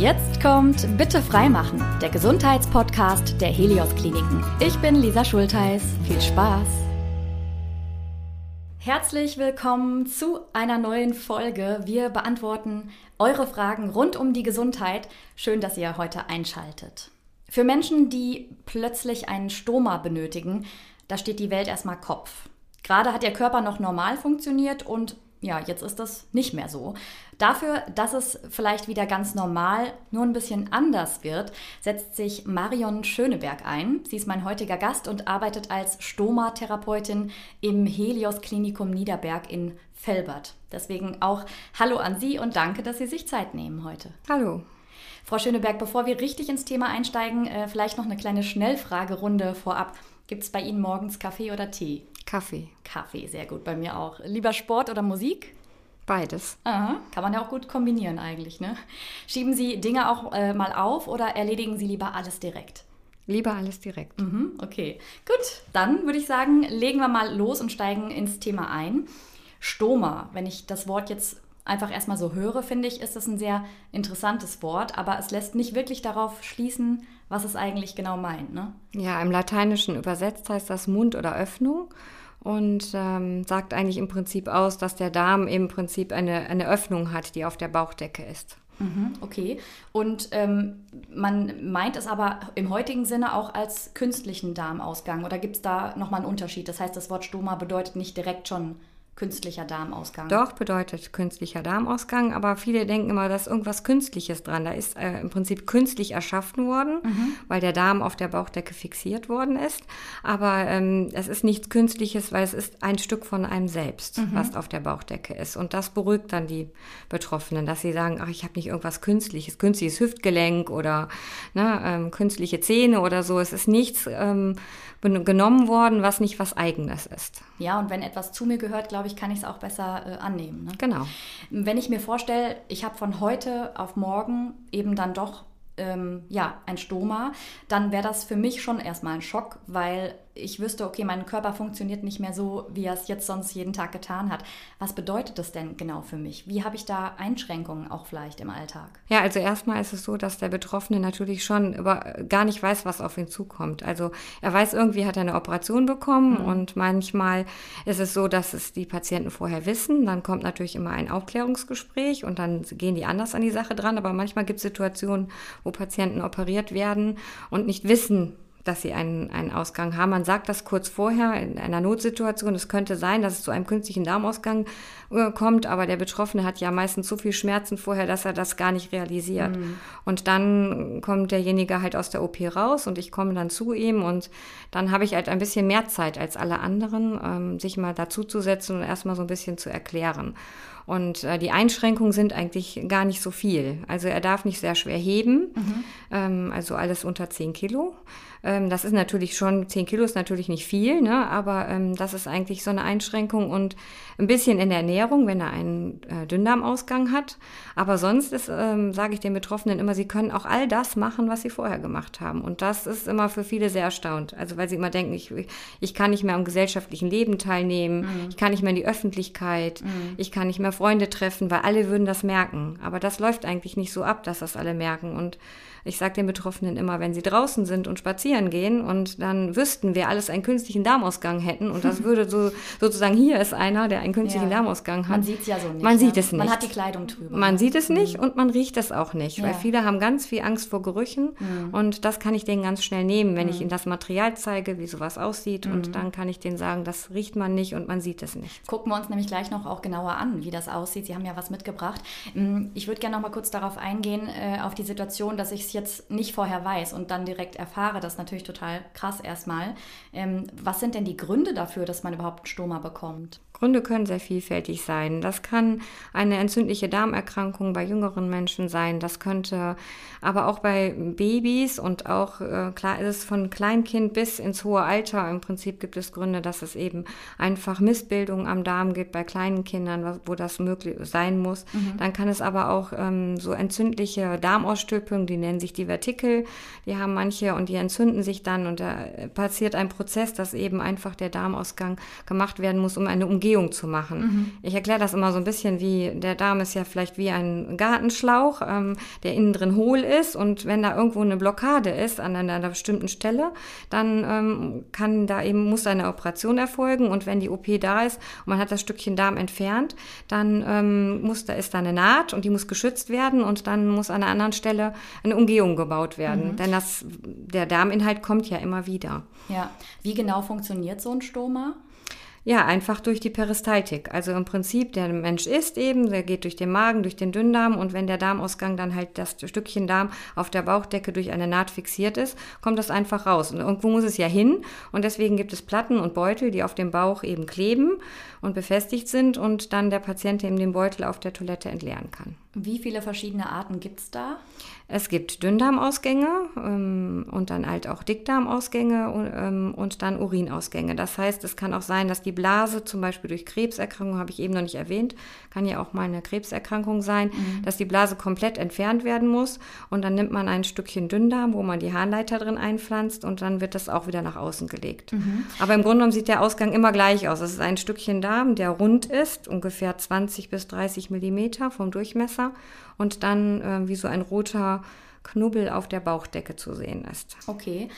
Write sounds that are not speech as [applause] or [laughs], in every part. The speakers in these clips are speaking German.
Jetzt kommt Bitte freimachen, der Gesundheitspodcast der Helios Kliniken. Ich bin Lisa Schultheiß. Viel Spaß! Herzlich willkommen zu einer neuen Folge. Wir beantworten eure Fragen rund um die Gesundheit. Schön, dass ihr heute einschaltet. Für Menschen, die plötzlich einen Stoma benötigen, da steht die Welt erstmal Kopf. Gerade hat ihr Körper noch normal funktioniert und ja, jetzt ist das nicht mehr so. Dafür, dass es vielleicht wieder ganz normal, nur ein bisschen anders wird, setzt sich Marion Schöneberg ein. Sie ist mein heutiger Gast und arbeitet als Stoma-Therapeutin im Helios Klinikum Niederberg in Velbert. Deswegen auch Hallo an Sie und danke, dass Sie sich Zeit nehmen heute. Hallo. Frau Schöneberg, bevor wir richtig ins Thema einsteigen, äh, vielleicht noch eine kleine Schnellfragerunde vorab. Gibt es bei Ihnen morgens Kaffee oder Tee? Kaffee. Kaffee, sehr gut, bei mir auch. Lieber Sport oder Musik? Beides. Aha, kann man ja auch gut kombinieren eigentlich, ne? Schieben Sie Dinge auch äh, mal auf oder erledigen Sie lieber alles direkt? Lieber alles direkt. Mhm, okay, gut. Dann würde ich sagen, legen wir mal los und steigen ins Thema ein. Stoma, wenn ich das Wort jetzt einfach erstmal so höre, finde ich, ist das ein sehr interessantes Wort, aber es lässt nicht wirklich darauf schließen, was es eigentlich genau meint. Ne? Ja, im Lateinischen übersetzt heißt das Mund oder Öffnung und ähm, sagt eigentlich im Prinzip aus, dass der Darm im Prinzip eine, eine Öffnung hat, die auf der Bauchdecke ist. Mhm, okay. Und ähm, man meint es aber im heutigen Sinne auch als künstlichen Darmausgang oder gibt es da nochmal einen Unterschied? Das heißt, das Wort Stoma bedeutet nicht direkt schon künstlicher Darmausgang. Doch, bedeutet künstlicher Darmausgang, aber viele denken immer, da ist irgendwas Künstliches dran. Da ist äh, im Prinzip künstlich erschaffen worden, mhm. weil der Darm auf der Bauchdecke fixiert worden ist. Aber ähm, es ist nichts Künstliches, weil es ist ein Stück von einem selbst, mhm. was auf der Bauchdecke ist. Und das beruhigt dann die Betroffenen, dass sie sagen, ach, ich habe nicht irgendwas Künstliches, künstliches Hüftgelenk oder ne, ähm, künstliche Zähne oder so. Es ist nichts ähm, genommen worden, was nicht was Eigenes ist. Ja, und wenn etwas zu mir gehört, glaube ich, kann ich es auch besser äh, annehmen. Ne? Genau. Wenn ich mir vorstelle, ich habe von heute auf morgen eben dann doch ähm, ja, ein Stoma, dann wäre das für mich schon erstmal ein Schock, weil ich wüsste, okay, mein Körper funktioniert nicht mehr so, wie er es jetzt sonst jeden Tag getan hat. Was bedeutet das denn genau für mich? Wie habe ich da Einschränkungen auch vielleicht im Alltag? Ja, also erstmal ist es so, dass der Betroffene natürlich schon über, gar nicht weiß, was auf ihn zukommt. Also er weiß, irgendwie hat er eine Operation bekommen mhm. und manchmal ist es so, dass es die Patienten vorher wissen. Dann kommt natürlich immer ein Aufklärungsgespräch und dann gehen die anders an die Sache dran. Aber manchmal gibt es Situationen, wo Patienten operiert werden und nicht wissen, dass sie einen, einen Ausgang haben. Man sagt das kurz vorher in einer Notsituation. Es könnte sein, dass es zu einem künstlichen Darmausgang äh, kommt, aber der Betroffene hat ja meistens so viel Schmerzen vorher, dass er das gar nicht realisiert. Mhm. Und dann kommt derjenige halt aus der OP raus und ich komme dann zu ihm und dann habe ich halt ein bisschen mehr Zeit als alle anderen, ähm, sich mal dazuzusetzen und erstmal so ein bisschen zu erklären. Und äh, die Einschränkungen sind eigentlich gar nicht so viel. Also er darf nicht sehr schwer heben, mhm. ähm, also alles unter 10 Kilo. Ähm, das ist natürlich schon, 10 Kilo ist natürlich nicht viel, ne? aber ähm, das ist eigentlich so eine Einschränkung und ein bisschen in der Ernährung, wenn er einen äh, Dünndarmausgang hat. Aber sonst ist, ähm, sage ich den Betroffenen immer, sie können auch all das machen, was sie vorher gemacht haben. Und das ist immer für viele sehr erstaunt. Also weil sie immer denken, ich, ich kann nicht mehr am gesellschaftlichen Leben teilnehmen, mhm. ich kann nicht mehr in die Öffentlichkeit, mhm. ich kann nicht mehr Freunde treffen, weil alle würden das merken. Aber das läuft eigentlich nicht so ab, dass das alle merken. Und ich sage den Betroffenen immer, wenn sie draußen sind und spazieren gehen und dann wüssten, wir alles einen künstlichen Darmausgang hätten und das [laughs] würde so sozusagen hier ist einer, der einen künstlichen ja. Darmausgang hat. Man sieht es ja so nicht. Man sieht ne? es nicht. Man hat die Kleidung drüber. Man sieht es nicht mhm. und man riecht es auch nicht, ja. weil viele haben ganz viel Angst vor Gerüchen mhm. und das kann ich denen ganz schnell nehmen, wenn mhm. ich ihnen das Material zeige, wie sowas aussieht und mhm. dann kann ich denen sagen, das riecht man nicht und man sieht es nicht. Gucken wir uns nämlich gleich noch auch genauer an, wie das aussieht. Sie haben ja was mitgebracht. Mm, ich würde gerne noch mal kurz darauf eingehen, äh, auf die Situation, dass ich es jetzt nicht vorher weiß und dann direkt erfahre, das ist natürlich total krass erstmal. Ähm, was sind denn die Gründe dafür, dass man überhaupt einen Stoma bekommt? Gründe können sehr vielfältig sein. Das kann eine entzündliche Darmerkrankung bei jüngeren Menschen sein. Das könnte aber auch bei Babys und auch, äh, klar ist es von Kleinkind bis ins hohe Alter. Im Prinzip gibt es Gründe, dass es eben einfach Missbildungen am Darm gibt bei kleinen Kindern, wo das möglich sein muss. Mhm. Dann kann es aber auch ähm, so entzündliche Darmausstülpungen, die nennen sich Divertikel, die haben manche und die entzünden sich dann und da passiert ein Prozess, dass eben einfach der Darmausgang gemacht werden muss, um eine Umgehung zu machen. Mhm. Ich erkläre das immer so ein bisschen wie, der Darm ist ja vielleicht wie ein Gartenschlauch, ähm, der innen drin hohl ist und wenn da irgendwo eine Blockade ist an einer, einer bestimmten Stelle, dann ähm, kann da eben, muss eine Operation erfolgen und wenn die OP da ist und man hat das Stückchen Darm entfernt, dann ähm, muss, da ist da eine Naht und die muss geschützt werden und dann muss an einer anderen Stelle eine Umgehung gebaut werden, mhm. denn das, der Darminhalt kommt ja immer wieder. Ja, wie genau funktioniert so ein Stoma? Ja, einfach durch die Peristaltik. Also im Prinzip, der Mensch isst eben, der geht durch den Magen, durch den Dünndarm und wenn der Darmausgang dann halt das Stückchen Darm auf der Bauchdecke durch eine Naht fixiert ist, kommt das einfach raus. Und irgendwo muss es ja hin und deswegen gibt es Platten und Beutel, die auf dem Bauch eben kleben und befestigt sind und dann der Patient eben den Beutel auf der Toilette entleeren kann. Wie viele verschiedene Arten gibt es da? Es gibt Dünndarmausgänge ähm, und dann halt auch Dickdarmausgänge und, ähm, und dann Urinausgänge. Das heißt, es kann auch sein, dass die Blase zum Beispiel durch Krebserkrankung, habe ich eben noch nicht erwähnt, kann ja auch mal eine Krebserkrankung sein, mhm. dass die Blase komplett entfernt werden muss und dann nimmt man ein Stückchen Dünndarm, wo man die Harnleiter drin einpflanzt und dann wird das auch wieder nach außen gelegt. Mhm. Aber im Grunde genommen sieht der Ausgang immer gleich aus. Es ist ein Stückchen Darm, der rund ist, ungefähr 20 bis 30 Millimeter vom Durchmesser und dann äh, wie so ein roter Knubbel auf der Bauchdecke zu sehen ist. Okay,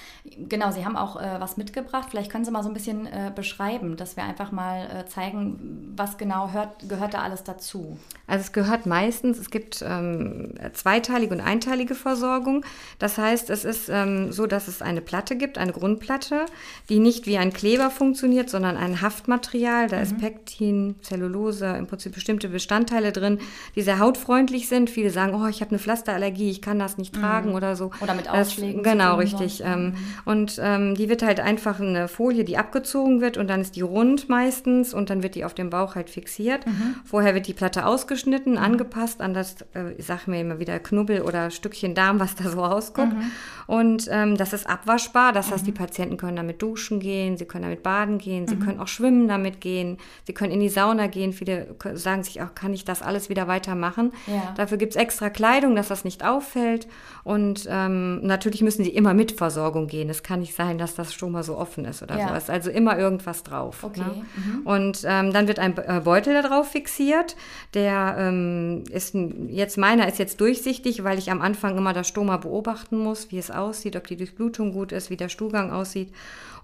genau, Sie haben auch äh, was mitgebracht. Vielleicht können Sie mal so ein bisschen äh, beschreiben, dass wir einfach mal äh, zeigen, was genau hört, gehört da alles dazu. Also es gehört meistens, es gibt ähm, zweiteilige und einteilige Versorgung. Das heißt, es ist ähm, so, dass es eine Platte gibt, eine Grundplatte, die nicht wie ein Kleber funktioniert, sondern ein Haftmaterial. Da mhm. ist Pektin, Zellulose, im Prinzip bestimmte Bestandteile drin, die sehr hautfreundlich sind. Viele sagen, oh, ich habe eine Pflasterallergie, ich kann das nicht tragen mhm. oder so. Oder mit Ausschlägen. Das, genau, richtig. Ähm, mhm. und ähm, die wird halt einfach eine Folie, die abgezogen wird und dann ist die rund meistens und dann wird die auf dem Bauch halt fixiert. Mhm. Vorher wird die Platte ausgeschnitten, mhm. angepasst an das, äh, ich sag mir immer wieder Knubbel oder Stückchen Darm, was da so rauskommt. Mhm. Und ähm, das ist abwaschbar, das heißt, die mhm. Patienten können damit duschen gehen, sie können damit baden gehen, sie können auch schwimmen damit gehen, sie können in die Sauna gehen. Viele sagen sich auch, kann ich das alles wieder weitermachen? Ja. Dafür gibt es extra Kleidung, dass das nicht auffällt. Und ähm, natürlich müssen sie immer mit Versorgung gehen. Es kann nicht sein, dass das Stoma so offen ist oder ja. sowas. Also immer irgendwas drauf. Okay. Ne? Mhm. Und ähm, dann wird ein äh, Beutel da drauf fixiert. Der ähm, ist jetzt meiner ist jetzt durchsichtig, weil ich am Anfang immer das Stoma beobachten muss, wie es aussieht, ob die Durchblutung gut ist, wie der Stuhlgang aussieht.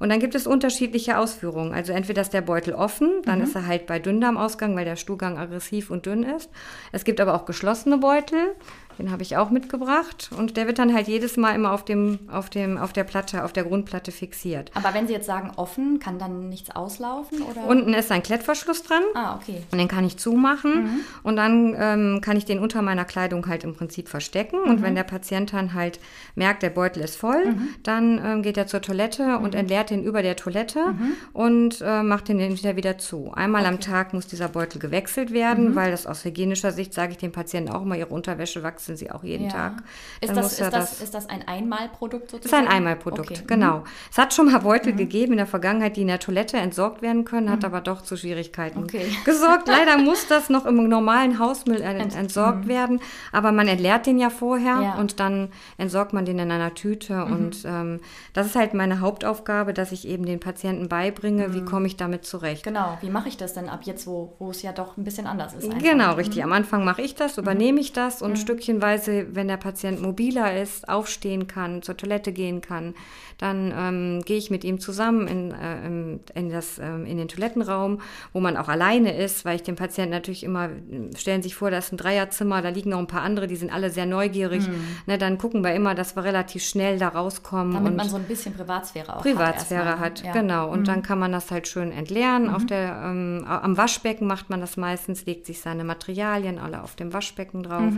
Und dann gibt es unterschiedliche Ausführungen. Also entweder ist der Beutel offen, dann mhm. ist er halt bei Dünndarmausgang, weil der Stuhlgang aggressiv und dünn ist. Es gibt aber auch geschlossene Beutel. Den habe ich auch mitgebracht und der wird dann halt jedes Mal immer auf dem, auf dem, auf der Platte, auf der Grundplatte fixiert. Aber wenn Sie jetzt sagen offen, kann dann nichts auslaufen? Oder? Unten ist ein Klettverschluss dran. Ah, okay. Und den kann ich zumachen mhm. und dann ähm, kann ich den unter meiner Kleidung halt im Prinzip verstecken. Mhm. Und wenn der Patient dann halt merkt, der Beutel ist voll, mhm. dann ähm, geht er zur Toilette und mhm. entleert den über der Toilette mhm. und äh, macht den wieder wieder zu. Einmal okay. am Tag muss dieser Beutel gewechselt werden, mhm. weil das aus hygienischer Sicht sage ich den Patienten auch immer, ihre Unterwäsche wachsen wechseln sie auch jeden ja. Tag. Ist das, ist, das, das, ist das ein Einmalprodukt sozusagen? Ist ein Einmalprodukt, okay. genau. Mhm. Es hat schon mal Beutel mhm. gegeben in der Vergangenheit, die in der Toilette entsorgt werden können, hat mhm. aber doch zu Schwierigkeiten okay. [laughs] gesorgt. Leider muss das noch im normalen Hausmüll ent entsorgt mhm. werden, aber man entleert den ja vorher ja. und dann entsorgt man den in einer Tüte mhm. und ähm, das ist halt meine Hauptaufgabe, dass ich eben den Patienten beibringe, wie mhm. komme ich damit zurecht. Genau, wie mache ich das denn ab jetzt, wo, wo es ja doch ein bisschen anders ist? Einfach. Genau, richtig. Am Anfang mache ich das, übernehme ich das und Stückchen Stückchenweise, wenn der Patient mobiler ist, aufstehen kann, zur Toilette gehen kann, dann ähm, gehe ich mit ihm zusammen in, äh, in, das, äh, in den Toilettenraum, wo man auch alleine ist, weil ich den Patienten natürlich immer, stellen sich vor, da ist ein Dreierzimmer, da liegen noch ein paar andere, die sind alle sehr neugierig. Mhm. Ne, dann gucken wir immer, dass wir relativ schnell da rauskommen. Damit man so ein bisschen Privatsphäre auch Privatsphäre hat. hat ja. Genau. Und mhm. dann kann man das halt schön entleeren. Mhm. Auf der, ähm, am Waschbecken macht man das meistens, legt sich seine Materialien alle auf dem Waschbecken drauf.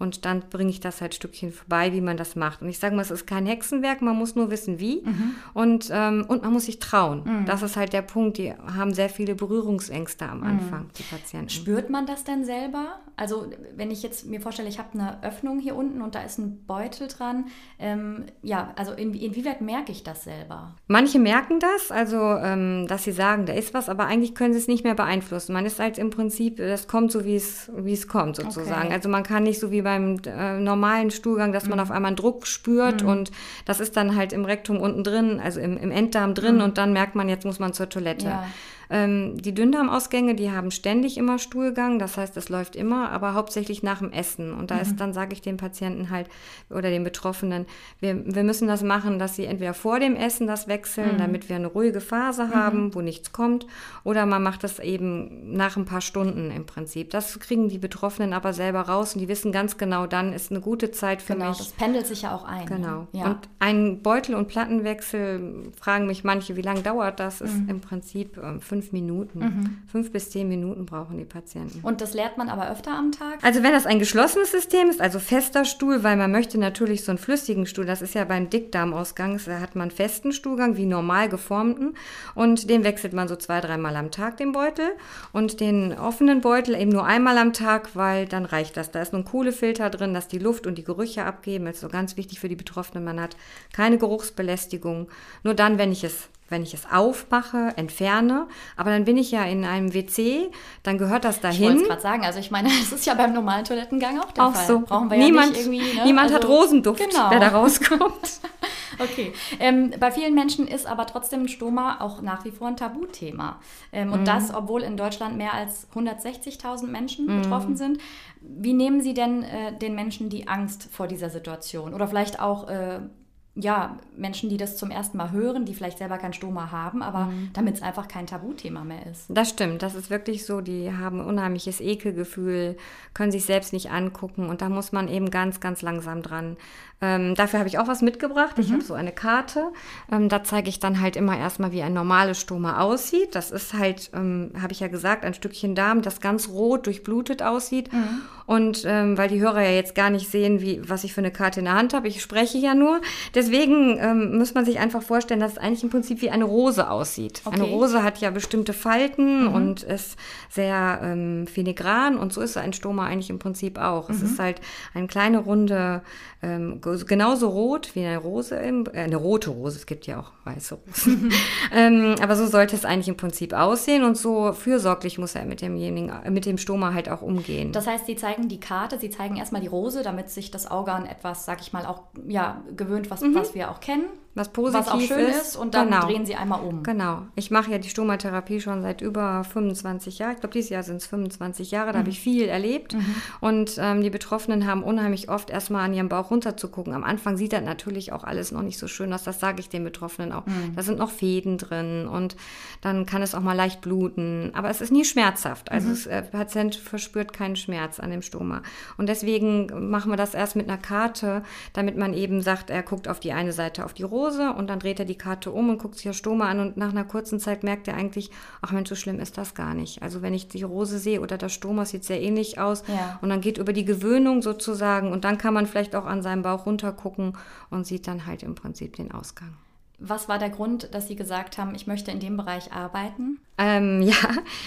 Mhm Und dann bringe ich das halt Stückchen vorbei, wie man das macht. Und ich sage mal, es ist kein Hexenwerk, man muss nur wissen, wie. Mhm. Und, ähm, und man muss sich trauen. Mhm. Das ist halt der Punkt. Die haben sehr viele Berührungsängste am Anfang, mhm. die Patienten. Spürt man das denn selber? Also, wenn ich jetzt mir vorstelle, ich habe eine Öffnung hier unten und da ist ein Beutel dran. Ähm, ja, also in, inwieweit merke ich das selber? Manche merken das, also ähm, dass sie sagen, da ist was, aber eigentlich können sie es nicht mehr beeinflussen. Man ist halt im Prinzip, das kommt so, wie es, wie es kommt sozusagen. Okay. Also man kann nicht so wie beim äh, normalen Stuhlgang, dass mhm. man auf einmal einen Druck spürt mhm. und das ist dann halt im Rektum unten drin, also im, im Enddarm drin mhm. und dann merkt man, jetzt muss man zur Toilette. Ja. Ähm, die Dünndarmausgänge, die haben ständig immer Stuhlgang, das heißt, es läuft immer, aber hauptsächlich nach dem Essen. Und da mhm. ist dann, sage ich den Patienten halt oder den Betroffenen, wir, wir müssen das machen, dass sie entweder vor dem Essen das wechseln, mhm. damit wir eine ruhige Phase mhm. haben, wo nichts kommt, oder man macht das eben nach ein paar Stunden im Prinzip. Das kriegen die Betroffenen aber selber raus und die wissen ganz genau, dann ist eine gute Zeit für genau, mich. Genau, das pendelt sich ja auch ein. Ne? Genau. Ja. Und ein Beutel- und Plattenwechsel, fragen mich manche, wie lange dauert das? Ist mhm. im Prinzip ähm, fünf fünf Minuten. Mhm. Fünf bis zehn Minuten brauchen die Patienten. Und das lehrt man aber öfter am Tag? Also wenn das ein geschlossenes System ist, also fester Stuhl, weil man möchte natürlich so einen flüssigen Stuhl, das ist ja beim Dickdarmausgang, da hat man festen Stuhlgang, wie normal geformten. Und den wechselt man so zwei, dreimal am Tag, den Beutel. Und den offenen Beutel eben nur einmal am Tag, weil dann reicht das. Da ist nur ein Kohlefilter drin, dass die Luft und die Gerüche abgeben. Das ist so ganz wichtig für die Betroffenen. Man hat keine Geruchsbelästigung. Nur dann, wenn ich es wenn ich es aufmache, entferne. Aber dann bin ich ja in einem WC, dann gehört das dahin. Ich wollte es gerade sagen, also ich meine, [laughs] das ist ja beim normalen Toilettengang auch der auch Fall. So. Brauchen wir niemand, ja nicht irgendwie. Ne? Niemand also, hat Rosenduft, genau. der da rauskommt. [laughs] okay. Ähm, bei vielen Menschen ist aber trotzdem Stoma auch nach wie vor ein Tabuthema. Ähm, und mhm. das, obwohl in Deutschland mehr als 160.000 Menschen mhm. betroffen sind. Wie nehmen Sie denn äh, den Menschen die Angst vor dieser Situation? Oder vielleicht auch äh, ja, Menschen, die das zum ersten Mal hören, die vielleicht selber kein Stoma haben, aber mhm. damit es einfach kein Tabuthema mehr ist. Das stimmt, das ist wirklich so. Die haben ein unheimliches Ekelgefühl, können sich selbst nicht angucken und da muss man eben ganz, ganz langsam dran. Ähm, dafür habe ich auch was mitgebracht. Ich mhm. habe so eine Karte. Ähm, da zeige ich dann halt immer erstmal, wie ein normales Stoma aussieht. Das ist halt, ähm, habe ich ja gesagt, ein Stückchen Darm, das ganz rot durchblutet aussieht. Mhm. Und ähm, weil die Hörer ja jetzt gar nicht sehen, wie, was ich für eine Karte in der Hand habe, ich spreche ja nur. Deswegen ähm, muss man sich einfach vorstellen, dass es eigentlich im Prinzip wie eine Rose aussieht. Okay. Eine Rose hat ja bestimmte Falten mhm. und ist sehr ähm, filigran und so ist ein Stoma eigentlich im Prinzip auch. Es mhm. ist halt eine kleine runde ähm, genauso rot wie eine Rose, im, äh, eine rote Rose, es gibt ja auch weiße Rosen. [laughs] ähm, aber so sollte es eigentlich im Prinzip aussehen und so fürsorglich muss er mit demjenigen, äh, mit dem Stoma halt auch umgehen. Das heißt, Sie zeigen die Karte, Sie zeigen erstmal die Rose, damit sich das Auge an etwas, sag ich mal, auch ja, gewöhnt, was, mhm. was wir auch kennen was positiv was auch schön ist. ist und dann genau. drehen sie einmal um. Genau. Ich mache ja die Stomatherapie schon seit über 25 Jahren. Ich glaube, dieses Jahr sind es 25 Jahre. Da mhm. habe ich viel erlebt. Mhm. Und ähm, die Betroffenen haben unheimlich oft erstmal an ihrem Bauch runter zu gucken. Am Anfang sieht das natürlich auch alles noch nicht so schön aus. Das sage ich den Betroffenen auch. Mhm. Da sind noch Fäden drin und dann kann es auch mal leicht bluten. Aber es ist nie schmerzhaft. Also mhm. der Patient verspürt keinen Schmerz an dem Stoma. Und deswegen machen wir das erst mit einer Karte, damit man eben sagt, er guckt auf die eine Seite auf die rote Hause und dann dreht er die Karte um und guckt sich das Stoma an und nach einer kurzen Zeit merkt er eigentlich, ach Mensch, so schlimm ist das gar nicht. Also wenn ich die Rose sehe oder das Stoma, sieht sehr ähnlich aus ja. und dann geht über die Gewöhnung sozusagen und dann kann man vielleicht auch an seinem Bauch runtergucken und sieht dann halt im Prinzip den Ausgang. Was war der Grund, dass Sie gesagt haben, ich möchte in dem Bereich arbeiten? Ähm, [laughs] ja,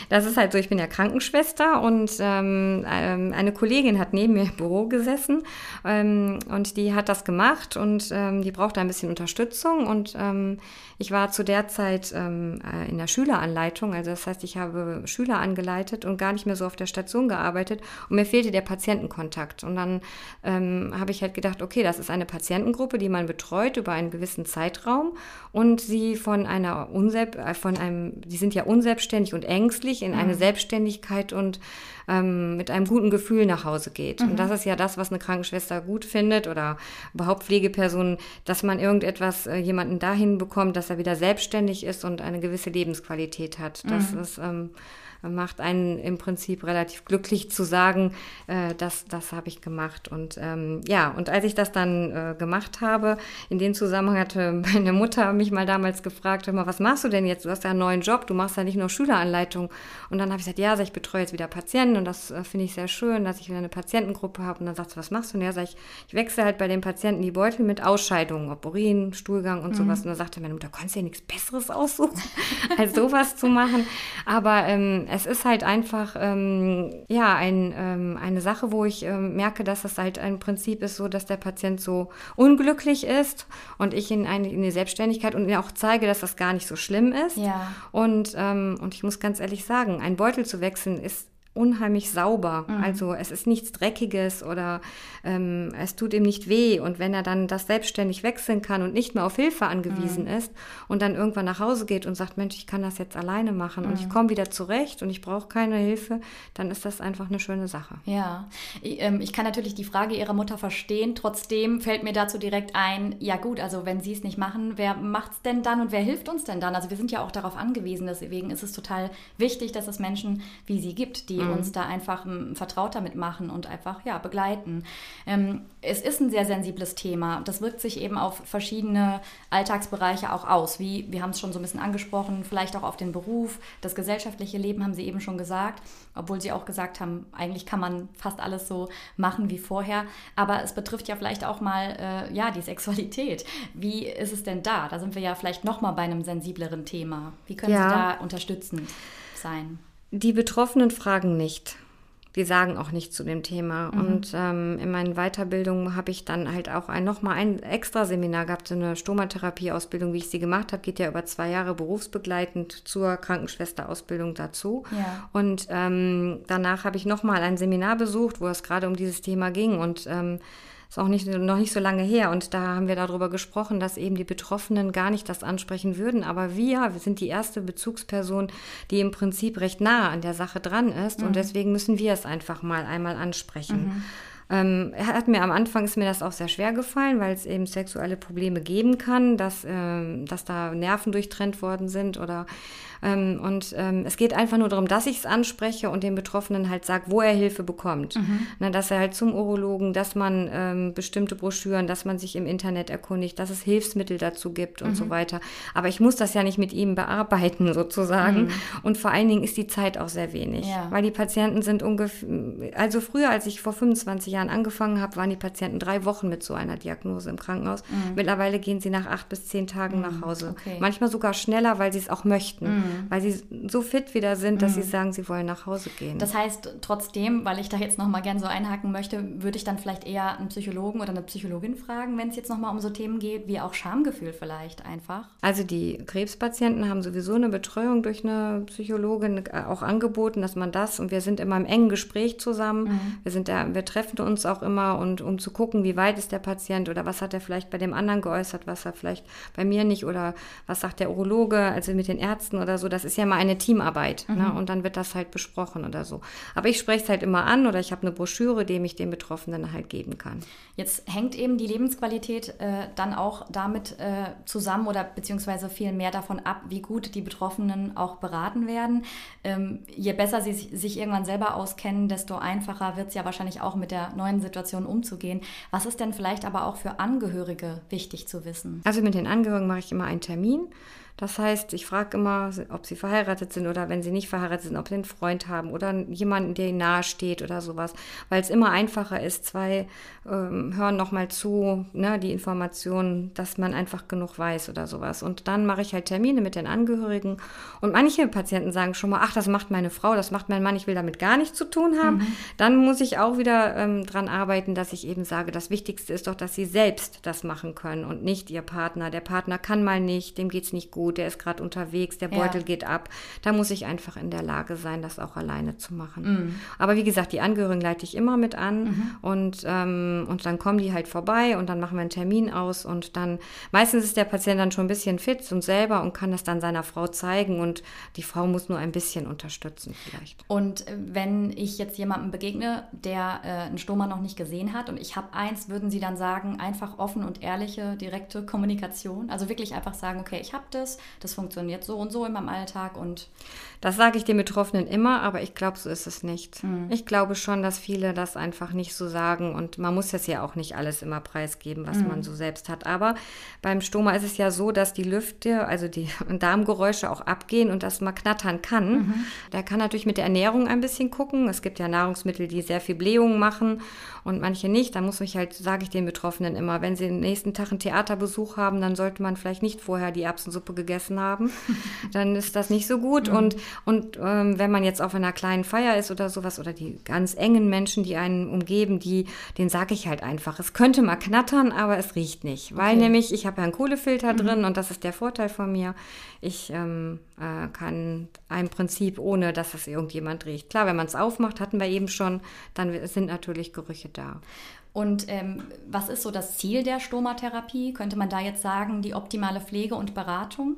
das ist halt so, ich bin ja Krankenschwester und ähm, ähm, eine Kollegin hat neben mir im Büro gesessen ähm, und die hat das gemacht und ähm, die brauchte ein bisschen Unterstützung und ähm, ich war zu der Zeit äh, in der Schüleranleitung, also das heißt, ich habe Schüler angeleitet und gar nicht mehr so auf der Station gearbeitet und mir fehlte der Patientenkontakt. Und dann habe ich halt gedacht, okay, das ist eine Patientengruppe, die man betreut über einen gewissen Zeitraum und sie von einer Unselb äh, von einem, die sind ja unselbstständig und ängstlich in eine mhm. Selbstständigkeit und ähm, mit einem guten Gefühl nach Hause geht. Mhm. Und das ist ja das, was eine Krankenschwester gut findet oder überhaupt Pflegepersonen, dass man irgendetwas, äh, jemanden dahin bekommt, dass er wieder selbstständig ist und eine gewisse Lebensqualität hat. Das mhm. ist ähm, macht einen im Prinzip relativ glücklich zu sagen, äh, das, das habe ich gemacht. Und ähm, ja, und als ich das dann äh, gemacht habe, in dem Zusammenhang hatte meine Mutter mich mal damals gefragt, hör mal, was machst du denn jetzt? Du hast ja einen neuen Job, du machst ja nicht nur Schüleranleitung. Und dann habe ich gesagt, ja, ich betreue jetzt wieder Patienten und das äh, finde ich sehr schön, dass ich wieder eine Patientengruppe habe. Und dann sagt sie, was machst du? Und ja, sag ich, ich wechsle halt bei den Patienten die Beutel mit Ausscheidungen, ob Urin, Stuhlgang und mhm. sowas. Und dann sagte meine Mutter, kannst du ja nichts Besseres aussuchen, [laughs] als sowas zu machen. Aber ähm, es ist halt einfach, ähm, ja, ein, ähm, eine Sache, wo ich ähm, merke, dass das halt ein Prinzip ist, so dass der Patient so unglücklich ist und ich ihn in die Selbstständigkeit und auch zeige, dass das gar nicht so schlimm ist. Ja. Und, ähm, und ich muss ganz ehrlich sagen, ein Beutel zu wechseln ist unheimlich sauber. Mhm. Also es ist nichts Dreckiges oder ähm, es tut ihm nicht weh. Und wenn er dann das selbstständig wechseln kann und nicht mehr auf Hilfe angewiesen mhm. ist und dann irgendwann nach Hause geht und sagt, Mensch, ich kann das jetzt alleine machen mhm. und ich mhm. komme wieder zurecht und ich brauche keine Hilfe, dann ist das einfach eine schöne Sache. Ja, ich, ähm, ich kann natürlich die Frage Ihrer Mutter verstehen. Trotzdem fällt mir dazu direkt ein, ja gut, also wenn Sie es nicht machen, wer macht es denn dann und wer hilft uns denn dann? Also wir sind ja auch darauf angewiesen, deswegen ist es total wichtig, dass es Menschen wie Sie gibt, die mhm. uns da einfach um, vertraut damit machen und einfach ja, begleiten. Ähm, es ist ein sehr sensibles Thema. Das wirkt sich eben auf verschiedene Alltagsbereiche auch aus. Wie wir haben es schon so ein bisschen angesprochen, vielleicht auch auf den Beruf, das gesellschaftliche Leben haben Sie eben schon gesagt, obwohl Sie auch gesagt haben, eigentlich kann man fast alles so machen wie vorher. Aber es betrifft ja vielleicht auch mal äh, ja, die Sexualität. Wie ist es denn da? Da sind wir ja vielleicht noch mal bei einem sensibleren Thema. Wie können ja. Sie da unterstützend sein? Die Betroffenen fragen nicht. Die sagen auch nichts zu dem Thema. Mhm. Und ähm, in meinen Weiterbildungen habe ich dann halt auch ein, nochmal ein extra Seminar gehabt, so eine Stomatherapie-Ausbildung, wie ich sie gemacht habe, geht ja über zwei Jahre berufsbegleitend zur Krankenschwesterausbildung dazu. Ja. Und ähm, danach habe ich nochmal ein Seminar besucht, wo es gerade um dieses Thema ging. Und ähm, ist auch nicht, noch nicht so lange her. Und da haben wir darüber gesprochen, dass eben die Betroffenen gar nicht das ansprechen würden. Aber wir, wir sind die erste Bezugsperson, die im Prinzip recht nah an der Sache dran ist. Mhm. Und deswegen müssen wir es einfach mal einmal ansprechen. Mhm. Ähm, hat mir am Anfang ist mir das auch sehr schwer gefallen, weil es eben sexuelle Probleme geben kann, dass, ähm, dass da Nerven durchtrennt worden sind oder ähm, und ähm, es geht einfach nur darum, dass ich es anspreche und dem Betroffenen halt sage, wo er Hilfe bekommt. Mhm. Na, dass er halt zum Urologen, dass man ähm, bestimmte Broschüren, dass man sich im Internet erkundigt, dass es Hilfsmittel dazu gibt und mhm. so weiter. Aber ich muss das ja nicht mit ihm bearbeiten [laughs] sozusagen. Mhm. Und vor allen Dingen ist die Zeit auch sehr wenig, ja. weil die Patienten sind ungefähr, also früher, als ich vor 25 Jahren angefangen habe, waren die Patienten drei Wochen mit so einer Diagnose im Krankenhaus. Mhm. Mittlerweile gehen sie nach acht bis zehn Tagen nach mhm. Hause. Okay. Manchmal sogar schneller, weil sie es auch möchten. Mhm. Weil sie so fit wieder sind, dass mhm. sie sagen, sie wollen nach Hause gehen. Das heißt, trotzdem, weil ich da jetzt nochmal gerne so einhaken möchte, würde ich dann vielleicht eher einen Psychologen oder eine Psychologin fragen, wenn es jetzt nochmal um so Themen geht, wie auch Schamgefühl vielleicht einfach. Also die Krebspatienten haben sowieso eine Betreuung durch eine Psychologin äh, auch angeboten, dass man das und wir sind immer im engen Gespräch zusammen. Mhm. Wir sind da, wir treffen uns auch immer und um zu gucken, wie weit ist der Patient oder was hat er vielleicht bei dem anderen geäußert, was er vielleicht bei mir nicht oder was sagt der Urologe, also mit den Ärzten oder so so, das ist ja mal eine Teamarbeit. Ne? Mhm. Ne? Und dann wird das halt besprochen oder so. Aber ich spreche es halt immer an oder ich habe eine Broschüre, die ich den Betroffenen halt geben kann. Jetzt hängt eben die Lebensqualität äh, dann auch damit äh, zusammen oder beziehungsweise viel mehr davon ab, wie gut die Betroffenen auch beraten werden. Ähm, je besser sie sich irgendwann selber auskennen, desto einfacher wird es ja wahrscheinlich auch mit der neuen Situation umzugehen. Was ist denn vielleicht aber auch für Angehörige wichtig zu wissen? Also mit den Angehörigen mache ich immer einen Termin. Das heißt, ich frage immer, ob sie verheiratet sind oder wenn sie nicht verheiratet sind, ob sie einen Freund haben oder jemanden, der ihnen nahe steht oder sowas. Weil es immer einfacher ist, zwei ähm, hören nochmal zu, ne, die Informationen, dass man einfach genug weiß oder sowas. Und dann mache ich halt Termine mit den Angehörigen. Und manche Patienten sagen schon mal, ach, das macht meine Frau, das macht mein Mann, ich will damit gar nichts zu tun haben. Mhm. Dann muss ich auch wieder ähm, dran arbeiten, dass ich eben sage, das Wichtigste ist doch, dass sie selbst das machen können und nicht ihr Partner. Der Partner kann mal nicht, dem geht es nicht gut gut, der ist gerade unterwegs, der Beutel ja. geht ab. Da muss ich einfach in der Lage sein, das auch alleine zu machen. Mhm. Aber wie gesagt, die Angehörigen leite ich immer mit an mhm. und, ähm, und dann kommen die halt vorbei und dann machen wir einen Termin aus und dann meistens ist der Patient dann schon ein bisschen fit und selber und kann das dann seiner Frau zeigen und die Frau muss nur ein bisschen unterstützen vielleicht. Und äh, wenn ich jetzt jemandem begegne, der äh, einen Stoma noch nicht gesehen hat und ich habe eins, würden Sie dann sagen, einfach offen und ehrliche, direkte Kommunikation? Also wirklich einfach sagen, okay, ich habe das, das funktioniert so und so in meinem Alltag und das sage ich den Betroffenen immer, aber ich glaube, so ist es nicht. Mhm. Ich glaube schon, dass viele das einfach nicht so sagen und man muss das ja auch nicht alles immer preisgeben, was mhm. man so selbst hat. Aber beim Stoma ist es ja so, dass die Lüfte, also die [laughs] Darmgeräusche auch abgehen und das mal knattern kann. Mhm. Der kann natürlich mit der Ernährung ein bisschen gucken. Es gibt ja Nahrungsmittel, die sehr viel Blähungen machen und manche nicht. Da muss ich halt, sage ich den Betroffenen immer, wenn sie den nächsten Tag einen Theaterbesuch haben, dann sollte man vielleicht nicht vorher die Erbsensuppe gegessen haben. [laughs] dann ist das nicht so gut. Mhm. Und, und ähm, wenn man jetzt auf einer kleinen Feier ist oder sowas oder die ganz engen Menschen, die einen umgeben, die, den sage ich halt einfach. Es könnte mal knattern, aber es riecht nicht. Weil okay. nämlich, ich habe ja einen Kohlefilter mhm. drin und das ist der Vorteil von mir. Ich ähm, äh, kann ein Prinzip, ohne dass es irgendjemand riecht. Klar, wenn man es aufmacht, hatten wir eben schon, dann sind natürlich Gerüche da. Und ähm, was ist so das Ziel der Stomatherapie? Könnte man da jetzt sagen, die optimale Pflege und Beratung?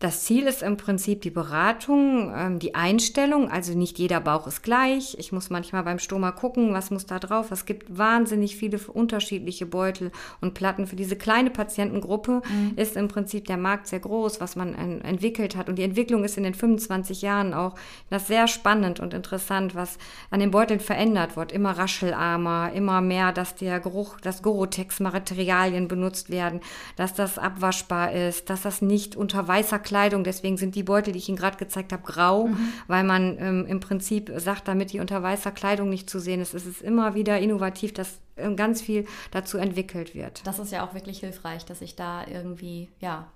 Das Ziel ist im Prinzip die Beratung, ähm, die Einstellung. Also nicht jeder Bauch ist gleich. Ich muss manchmal beim Stoma gucken, was muss da drauf. Es gibt wahnsinnig viele unterschiedliche Beutel und Platten. Für diese kleine Patientengruppe mhm. ist im Prinzip der Markt sehr groß, was man entwickelt hat. Und die Entwicklung ist in den 25 Jahren auch das sehr spannend und interessant, was an den Beuteln verändert wird. Immer raschelarmer, immer mehr, dass der Geruch, dass Gorotex-Materialien benutzt werden, dass das abwaschbar ist, dass das nicht unter weißer Kleidung. Deswegen sind die Beutel, die ich Ihnen gerade gezeigt habe, grau, mhm. weil man ähm, im Prinzip sagt, damit die unter weißer Kleidung nicht zu sehen ist, ist es immer wieder innovativ, dass ähm, ganz viel dazu entwickelt wird. Das ist ja auch wirklich hilfreich, dass ich da irgendwie, ja,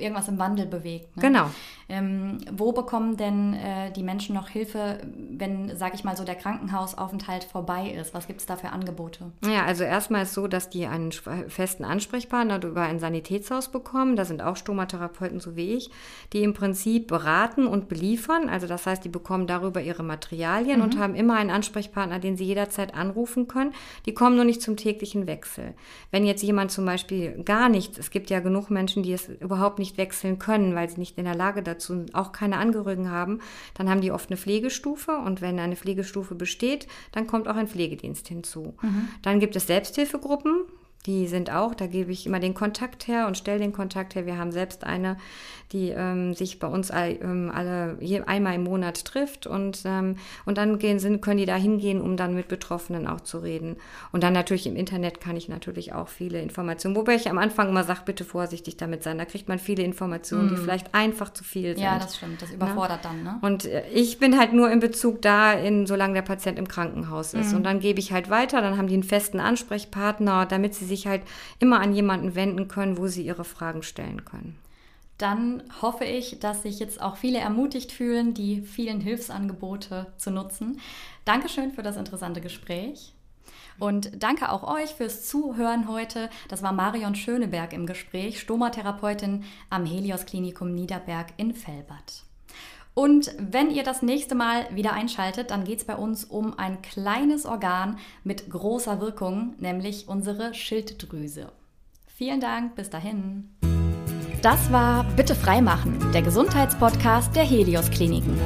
irgendwas im Wandel bewegt. Ne? Genau. Ähm, wo bekommen denn äh, die Menschen noch Hilfe, wenn, sage ich mal, so der Krankenhausaufenthalt vorbei ist? Was gibt es da für Angebote? Ja, also erstmal ist so, dass die einen festen Ansprechpartner über ein Sanitätshaus bekommen. Da sind auch Stomatherapeuten, so wie ich, die im Prinzip beraten und beliefern. Also das heißt, die bekommen darüber ihre Materialien mhm. und haben immer einen Ansprechpartner, den sie jederzeit anrufen können. Die kommen nur nicht zum täglichen Wechsel. Wenn jetzt jemand zum Beispiel gar nichts, es gibt ja genug Menschen, die es überhaupt überhaupt nicht wechseln können, weil sie nicht in der Lage dazu auch keine Angehörigen haben, dann haben die oft eine Pflegestufe und wenn eine Pflegestufe besteht, dann kommt auch ein Pflegedienst hinzu. Mhm. Dann gibt es Selbsthilfegruppen, die sind auch, da gebe ich immer den Kontakt her und stelle den Kontakt her. Wir haben selbst eine, die ähm, sich bei uns all, ähm, alle je, einmal im Monat trifft und, ähm, und dann gehen, sind, können die da hingehen, um dann mit Betroffenen auch zu reden. Und dann natürlich im Internet kann ich natürlich auch viele Informationen, wobei ich am Anfang immer sage, bitte vorsichtig damit sein. Da kriegt man viele Informationen, mm. die vielleicht einfach zu viel sind. Ja, das stimmt, das überfordert Na? dann. Ne? Und äh, ich bin halt nur in Bezug da, in, solange der Patient im Krankenhaus ist. Mm. Und dann gebe ich halt weiter, dann haben die einen festen Ansprechpartner, damit sie sich sich halt immer an jemanden wenden können, wo sie ihre Fragen stellen können. Dann hoffe ich, dass sich jetzt auch viele ermutigt fühlen, die vielen Hilfsangebote zu nutzen. Dankeschön für das interessante Gespräch. Und danke auch euch fürs Zuhören heute. Das war Marion Schöneberg im Gespräch, Stomatherapeutin am Helios Klinikum Niederberg in Fellbad. Und wenn ihr das nächste Mal wieder einschaltet, dann geht es bei uns um ein kleines Organ mit großer Wirkung, nämlich unsere Schilddrüse. Vielen Dank, bis dahin. Das war Bitte freimachen, der Gesundheitspodcast der Helios Kliniken.